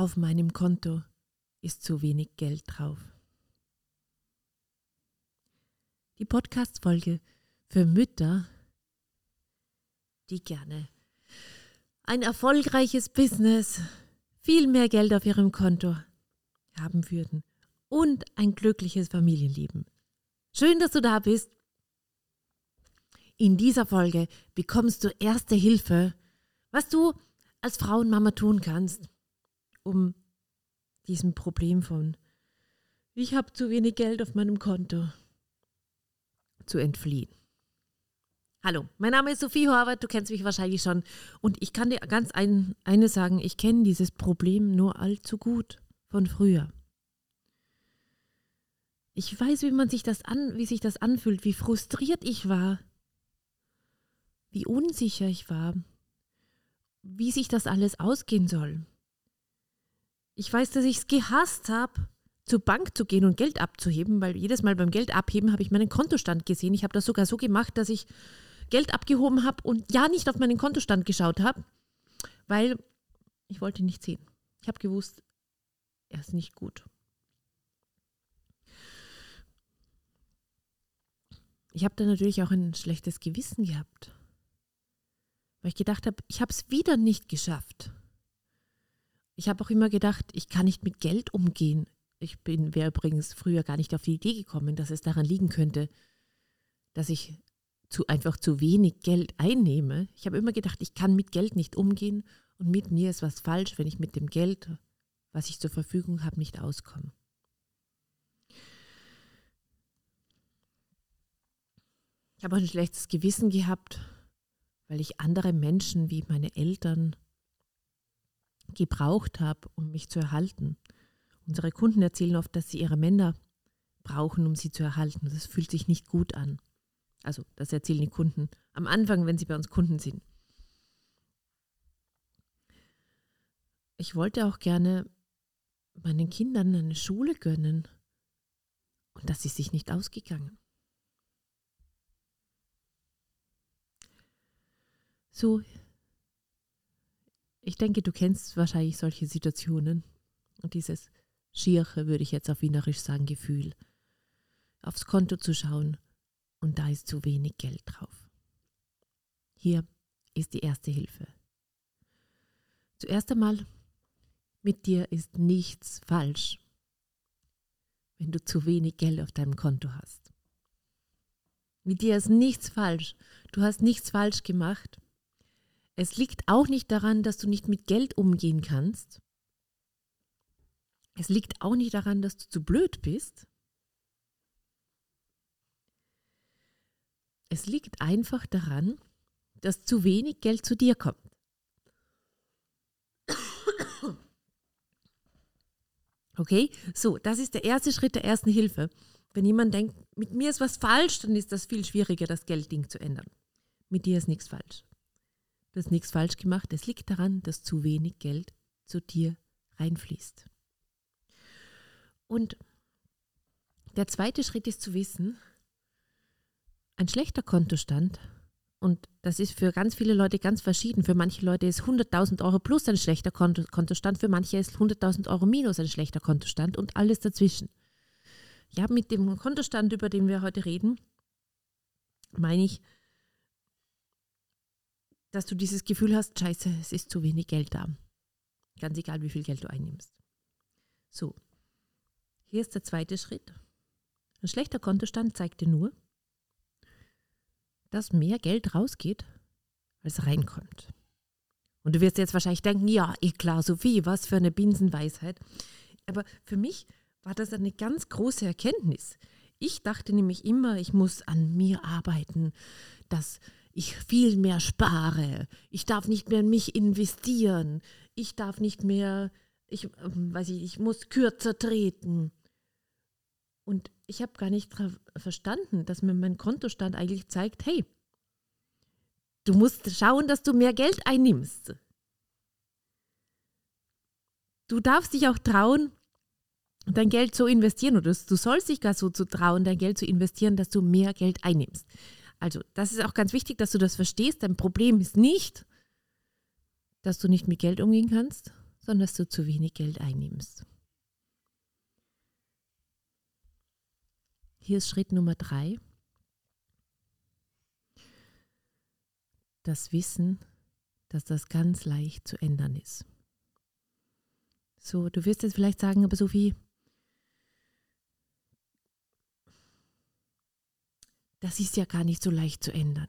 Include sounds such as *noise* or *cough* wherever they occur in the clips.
Auf meinem Konto ist zu wenig Geld drauf. Die Podcast-Folge für Mütter, die gerne ein erfolgreiches Business, viel mehr Geld auf ihrem Konto haben würden und ein glückliches Familienleben. Schön, dass du da bist. In dieser Folge bekommst du erste Hilfe, was du als Frauenmama tun kannst, um diesem Problem von ich habe zu wenig Geld auf meinem Konto zu entfliehen. Hallo, mein Name ist Sophie Horvath, du kennst mich wahrscheinlich schon und ich kann dir ganz ein, eine sagen, ich kenne dieses Problem nur allzu gut von früher. Ich weiß, wie man sich das an, wie sich das anfühlt, wie frustriert ich war, wie unsicher ich war, wie sich das alles ausgehen soll. Ich weiß, dass ich es gehasst habe, zur Bank zu gehen und Geld abzuheben, weil jedes Mal beim Geld abheben habe ich meinen Kontostand gesehen. Ich habe das sogar so gemacht, dass ich Geld abgehoben habe und ja nicht auf meinen Kontostand geschaut habe, weil ich wollte ihn nicht sehen. Ich habe gewusst, er ist nicht gut. Ich habe dann natürlich auch ein schlechtes Gewissen gehabt, weil ich gedacht habe, ich habe es wieder nicht geschafft. Ich habe auch immer gedacht, ich kann nicht mit Geld umgehen. Ich bin, wäre übrigens früher gar nicht auf die Idee gekommen, dass es daran liegen könnte, dass ich zu, einfach zu wenig Geld einnehme. Ich habe immer gedacht, ich kann mit Geld nicht umgehen und mit mir ist was falsch, wenn ich mit dem Geld, was ich zur Verfügung habe, nicht auskomme. Ich habe auch ein schlechtes Gewissen gehabt, weil ich andere Menschen wie meine Eltern gebraucht habe, um mich zu erhalten. Unsere Kunden erzählen oft, dass sie ihre Männer brauchen, um sie zu erhalten. Das fühlt sich nicht gut an. Also das erzählen die Kunden am Anfang, wenn sie bei uns Kunden sind. Ich wollte auch gerne meinen Kindern eine Schule gönnen und das ist sich nicht ausgegangen. So, ich denke, du kennst wahrscheinlich solche Situationen und dieses schiere, würde ich jetzt auf Wienerisch sagen, Gefühl, aufs Konto zu schauen und da ist zu wenig Geld drauf. Hier ist die erste Hilfe. Zuerst einmal, mit dir ist nichts falsch, wenn du zu wenig Geld auf deinem Konto hast. Mit dir ist nichts falsch. Du hast nichts falsch gemacht. Es liegt auch nicht daran, dass du nicht mit Geld umgehen kannst. Es liegt auch nicht daran, dass du zu blöd bist. Es liegt einfach daran, dass zu wenig Geld zu dir kommt. Okay, so, das ist der erste Schritt der ersten Hilfe. Wenn jemand denkt, mit mir ist was falsch, dann ist das viel schwieriger, das Geldding zu ändern. Mit dir ist nichts falsch. Du hast nichts falsch gemacht. Es liegt daran, dass zu wenig Geld zu dir reinfließt. Und der zweite Schritt ist zu wissen, ein schlechter Kontostand, und das ist für ganz viele Leute ganz verschieden. Für manche Leute ist 100.000 Euro plus ein schlechter Kontostand, für manche ist 100.000 Euro minus ein schlechter Kontostand und alles dazwischen. Ja, mit dem Kontostand, über den wir heute reden, meine ich, dass du dieses Gefühl hast, scheiße, es ist zu wenig Geld da. Ganz egal, wie viel Geld du einnimmst. So, hier ist der zweite Schritt. Ein schlechter Kontostand zeigt dir nur, dass mehr Geld rausgeht, als reinkommt. Und du wirst jetzt wahrscheinlich denken, ja, eh klar, Sophie, was für eine Binsenweisheit. Aber für mich war das eine ganz große Erkenntnis. Ich dachte nämlich immer, ich muss an mir arbeiten, dass ich viel mehr spare, ich darf nicht mehr in mich investieren, ich darf nicht mehr, ich ähm, weiß ich, ich muss kürzer treten. Und ich habe gar nicht verstanden, dass mir mein Kontostand eigentlich zeigt, hey, du musst schauen, dass du mehr Geld einnimmst. Du darfst dich auch trauen, dein Geld so investieren oder du sollst dich gar so zu trauen, dein Geld zu investieren, dass du mehr Geld einnimmst. Also, das ist auch ganz wichtig, dass du das verstehst. Dein Problem ist nicht, dass du nicht mit Geld umgehen kannst, sondern dass du zu wenig Geld einnimmst. Hier ist Schritt Nummer drei. Das Wissen, dass das ganz leicht zu ändern ist. So, du wirst jetzt vielleicht sagen, aber Sophie, das ist ja gar nicht so leicht zu ändern.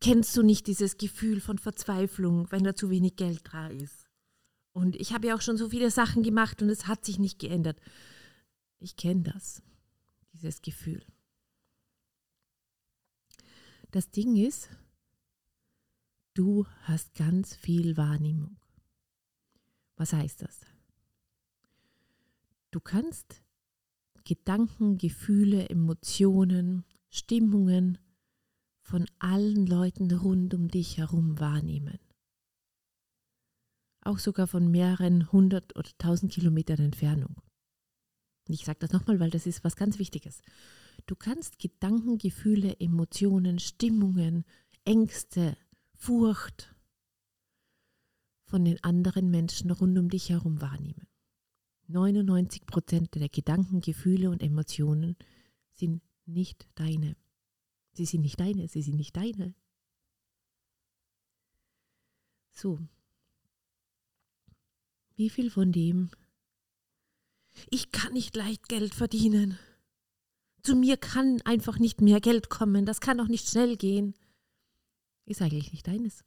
Kennst du nicht dieses Gefühl von Verzweiflung, wenn da zu wenig Geld da ist? Und ich habe ja auch schon so viele Sachen gemacht und es hat sich nicht geändert. Ich kenne das, dieses Gefühl. Das Ding ist, du hast ganz viel Wahrnehmung. Was heißt das? Du kannst Gedanken, Gefühle, Emotionen, Stimmungen von allen Leuten rund um dich herum wahrnehmen. Auch sogar von mehreren hundert oder tausend Kilometern Entfernung. Ich sage das nochmal, weil das ist was ganz Wichtiges. Du kannst Gedanken, Gefühle, Emotionen, Stimmungen, Ängste, Furcht von den anderen Menschen rund um dich herum wahrnehmen. 99 Prozent der Gedanken, Gefühle und Emotionen sind nicht deine. Sie sind nicht deine, sie sind nicht deine. So. Wie viel von dem? Ich kann nicht leicht Geld verdienen. Zu mir kann einfach nicht mehr Geld kommen. Das kann auch nicht schnell gehen. Ist eigentlich nicht deines.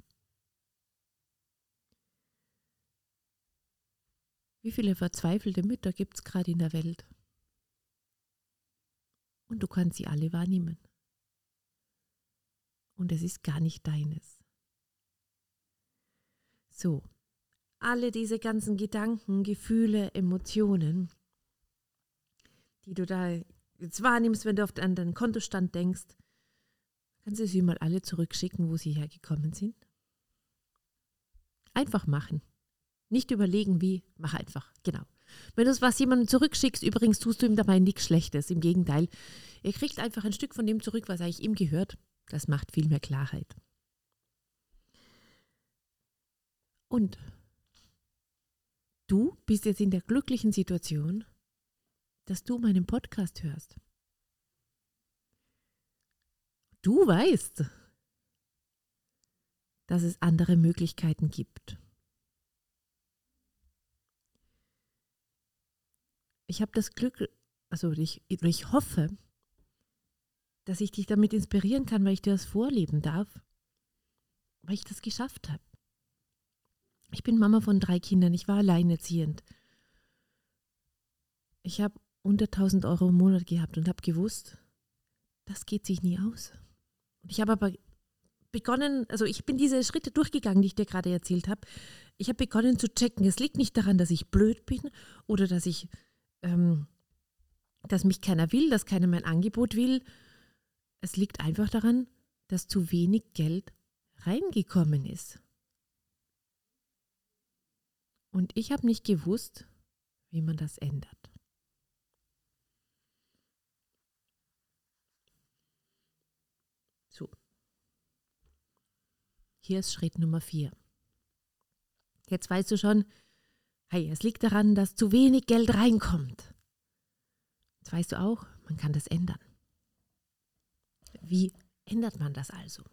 Wie viele verzweifelte Mütter gibt es gerade in der Welt? Und du kannst sie alle wahrnehmen. Und es ist gar nicht deines. So, alle diese ganzen Gedanken, Gefühle, Emotionen, die du da jetzt wahrnimmst, wenn du auf deinen Kontostand denkst, kannst du sie mal alle zurückschicken, wo sie hergekommen sind. Einfach machen. Nicht überlegen, wie, mach einfach. Genau. Wenn du was jemandem zurückschickst, übrigens tust du ihm dabei nichts Schlechtes. Im Gegenteil, er kriegt einfach ein Stück von dem zurück, was eigentlich ihm gehört. Das macht viel mehr Klarheit. Und du bist jetzt in der glücklichen Situation, dass du meinen Podcast hörst. Du weißt, dass es andere Möglichkeiten gibt. Ich habe das Glück, also ich, ich hoffe, dass ich dich damit inspirieren kann, weil ich dir das vorleben darf, weil ich das geschafft habe. Ich bin Mama von drei Kindern, ich war alleinerziehend. Ich habe unter 1000 Euro im Monat gehabt und habe gewusst, das geht sich nie aus. Und ich habe aber begonnen, also ich bin diese Schritte durchgegangen, die ich dir gerade erzählt habe. Ich habe begonnen zu checken, es liegt nicht daran, dass ich blöd bin oder dass ich ähm, dass mich keiner will, dass keiner mein Angebot will. Es liegt einfach daran, dass zu wenig Geld reingekommen ist. Und ich habe nicht gewusst, wie man das ändert. So. Hier ist Schritt Nummer vier. Jetzt weißt du schon, Hey, es liegt daran, dass zu wenig Geld reinkommt. Jetzt weißt du auch, man kann das ändern. Wie ändert man das also?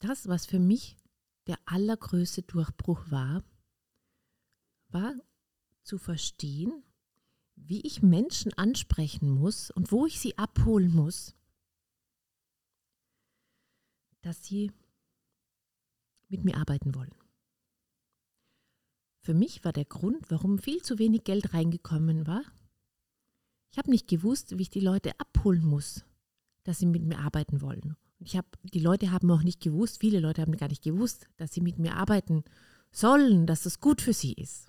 Das, was für mich der allergrößte Durchbruch war, war zu verstehen, wie ich Menschen ansprechen muss und wo ich sie abholen muss, dass sie mit mir arbeiten wollen. Für mich war der Grund, warum viel zu wenig Geld reingekommen war, ich habe nicht gewusst, wie ich die Leute abholen muss, dass sie mit mir arbeiten wollen. Ich habe, die Leute haben auch nicht gewusst, viele Leute haben gar nicht gewusst, dass sie mit mir arbeiten sollen, dass das gut für sie ist.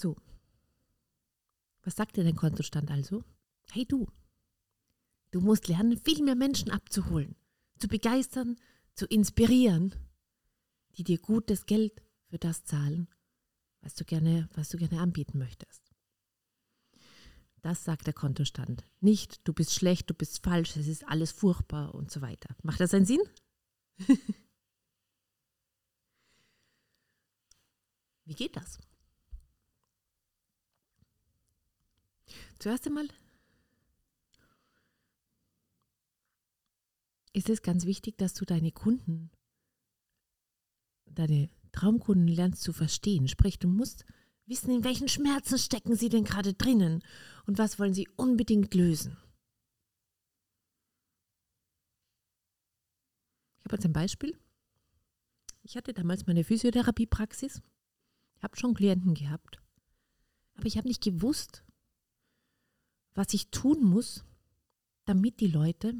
So. Was sagt dir dein Kontostand also? Hey du, du musst lernen, viel mehr Menschen abzuholen, zu begeistern, zu inspirieren, die dir gutes Geld für das zahlen, was du gerne, was du gerne anbieten möchtest. Das sagt der Kontostand. Nicht, du bist schlecht, du bist falsch, es ist alles furchtbar und so weiter. Macht das einen Sinn? *laughs* Wie geht das? Zuerst einmal ist es ganz wichtig, dass du deine Kunden, deine Traumkunden lernst zu verstehen. Sprich, du musst wissen, in welchen Schmerzen stecken sie denn gerade drinnen und was wollen sie unbedingt lösen. Ich habe jetzt ein Beispiel. Ich hatte damals meine Physiotherapiepraxis, habe schon Klienten gehabt, aber ich habe nicht gewusst, was ich tun muss, damit die Leute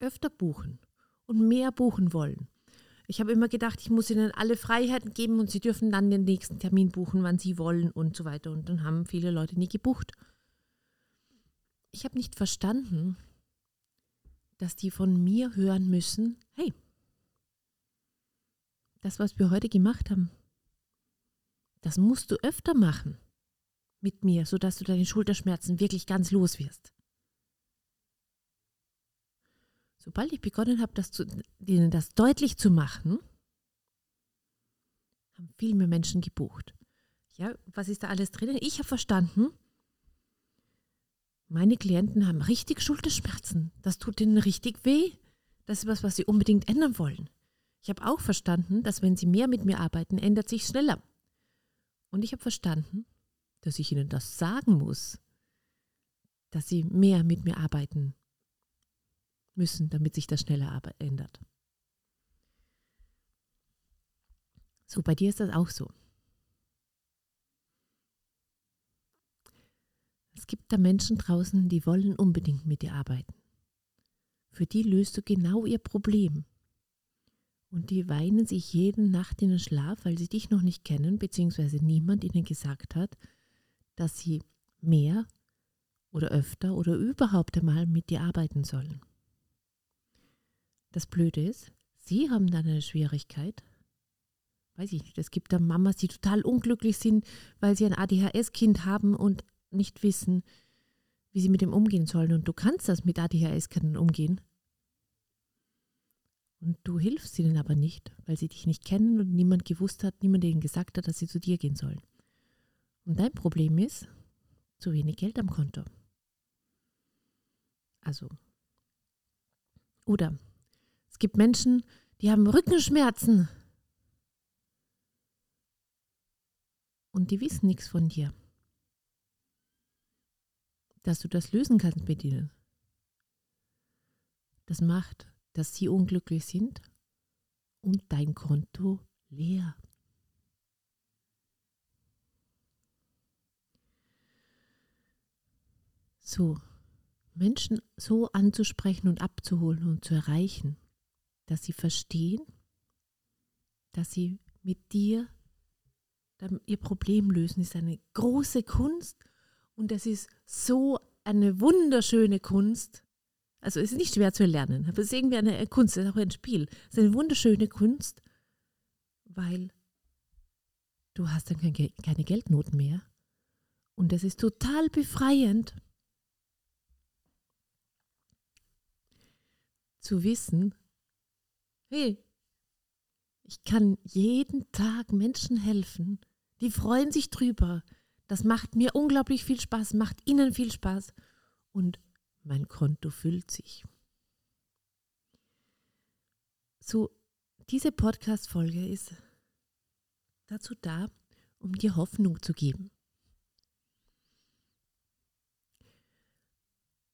öfter buchen und mehr buchen wollen. Ich habe immer gedacht, ich muss ihnen alle Freiheiten geben und sie dürfen dann den nächsten Termin buchen, wann sie wollen und so weiter. Und dann haben viele Leute nie gebucht. Ich habe nicht verstanden, dass die von mir hören müssen, hey, das, was wir heute gemacht haben, das musst du öfter machen mit mir, sodass du deine Schulterschmerzen wirklich ganz los wirst. Sobald ich begonnen habe, das zu, denen das deutlich zu machen, haben viel mehr Menschen gebucht. Ja, was ist da alles drin? Ich habe verstanden, meine Klienten haben richtig Schulterschmerzen. Das tut ihnen richtig weh. Das ist was, was sie unbedingt ändern wollen. Ich habe auch verstanden, dass wenn sie mehr mit mir arbeiten, ändert sich schneller. Und ich habe verstanden, dass ich ihnen das sagen muss, dass sie mehr mit mir arbeiten müssen, damit sich das schneller ändert. So, bei dir ist das auch so. Es gibt da Menschen draußen, die wollen unbedingt mit dir arbeiten. Für die löst du genau ihr Problem. Und die weinen sich jede Nacht in den Schlaf, weil sie dich noch nicht kennen, beziehungsweise niemand ihnen gesagt hat, dass sie mehr oder öfter oder überhaupt einmal mit dir arbeiten sollen. Das Blöde ist, sie haben dann eine Schwierigkeit. Weiß ich nicht, es gibt da Mamas, die total unglücklich sind, weil sie ein ADHS-Kind haben und nicht wissen, wie sie mit dem umgehen sollen. Und du kannst das mit ADHS-Kindern umgehen. Und du hilfst ihnen aber nicht, weil sie dich nicht kennen und niemand gewusst hat, niemand ihnen gesagt hat, dass sie zu dir gehen sollen. Und dein Problem ist zu wenig Geld am Konto. Also. Oder es gibt Menschen, die haben Rückenschmerzen. Und die wissen nichts von dir. Dass du das lösen kannst mit ihnen. Das macht, dass sie unglücklich sind und dein Konto leer. So, Menschen so anzusprechen und abzuholen und zu erreichen, dass sie verstehen, dass sie mit dir ihr Problem lösen, ist eine große Kunst und das ist so eine wunderschöne Kunst. Also es ist nicht schwer zu lernen, aber es ist irgendwie eine Kunst, es ist auch ein Spiel. Es ist eine wunderschöne Kunst, weil du hast dann keine Geldnoten mehr. Und das ist total befreiend zu wissen, hey, ich kann jeden Tag Menschen helfen, die freuen sich drüber. Das macht mir unglaublich viel Spaß, macht ihnen viel Spaß und mein Konto füllt sich. So, diese Podcast-Folge ist dazu da, um dir Hoffnung zu geben.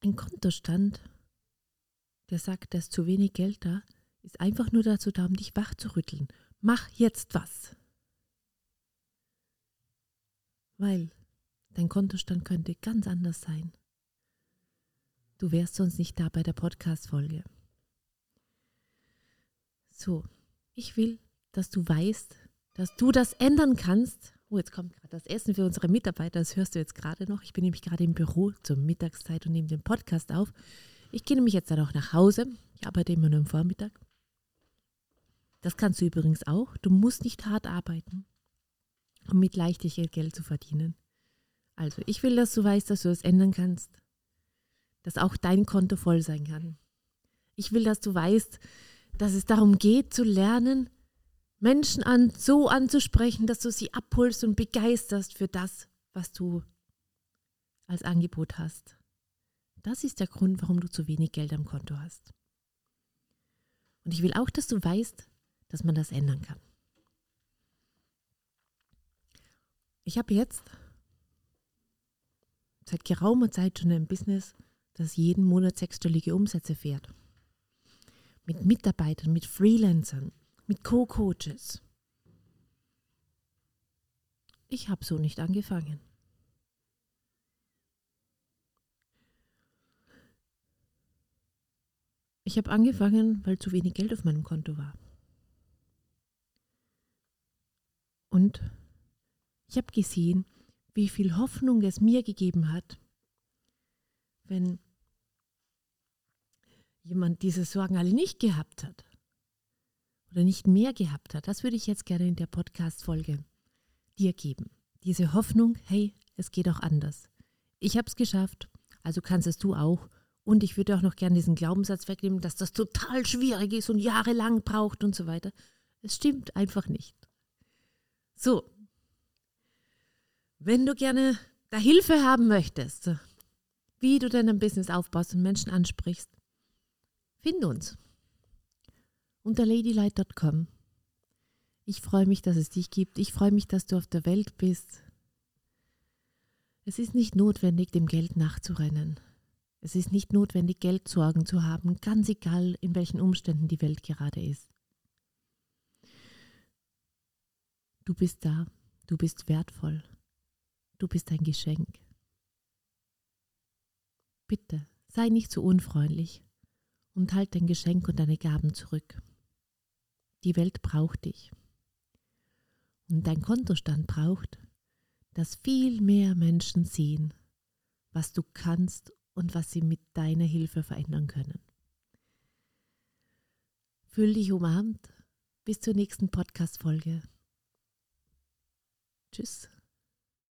Ein Kontostand, der sagt, da ist zu wenig Geld da, ist einfach nur dazu da, um dich wach zu rütteln. Mach jetzt was. Weil dein Kontostand könnte ganz anders sein. Du wärst sonst nicht da bei der Podcast-Folge. So, ich will, dass du weißt, dass du das ändern kannst. Oh, jetzt kommt gerade das Essen für unsere Mitarbeiter, das hörst du jetzt gerade noch. Ich bin nämlich gerade im Büro zur Mittagszeit und nehme den Podcast auf. Ich gehe nämlich jetzt dann auch nach Hause. Ich arbeite immer nur am Vormittag. Das kannst du übrigens auch. Du musst nicht hart arbeiten, um mit Leichtigkeit Geld zu verdienen. Also, ich will, dass du weißt, dass du das ändern kannst, dass auch dein Konto voll sein kann. Ich will, dass du weißt, dass es darum geht, zu lernen, Menschen an, so anzusprechen, dass du sie abholst und begeisterst für das, was du als Angebot hast. Das ist der Grund, warum du zu wenig Geld am Konto hast. Und ich will auch, dass du weißt, dass man das ändern kann. Ich habe jetzt seit geraumer Zeit schon ein Business, das jeden Monat sechsstellige Umsätze fährt. Mit Mitarbeitern, mit Freelancern, mit Co-Coaches. Ich habe so nicht angefangen. Ich habe angefangen, weil zu wenig Geld auf meinem Konto war. Und ich habe gesehen, wie viel Hoffnung es mir gegeben hat, wenn jemand diese Sorgen alle nicht gehabt hat oder nicht mehr gehabt hat. Das würde ich jetzt gerne in der Podcast-Folge dir geben. Diese Hoffnung, hey, es geht auch anders. Ich habe es geschafft, also kannst es du auch. Und ich würde auch noch gerne diesen Glaubenssatz wegnehmen, dass das total schwierig ist und jahrelang braucht und so weiter. Es stimmt einfach nicht. So, wenn du gerne da Hilfe haben möchtest, wie du dein Business aufbaust und Menschen ansprichst, find uns unter ladylight.com. Ich freue mich, dass es dich gibt. Ich freue mich, dass du auf der Welt bist. Es ist nicht notwendig, dem Geld nachzurennen. Es ist nicht notwendig, Geldsorgen zu haben, ganz egal, in welchen Umständen die Welt gerade ist. Du bist da, du bist wertvoll, du bist ein Geschenk. Bitte, sei nicht so unfreundlich und halt dein Geschenk und deine Gaben zurück. Die Welt braucht dich. Und dein Kontostand braucht, dass viel mehr Menschen sehen, was du kannst und was sie mit deiner Hilfe verändern können. Fühl dich umarmt. Bis zur nächsten Podcast-Folge. Tschüss.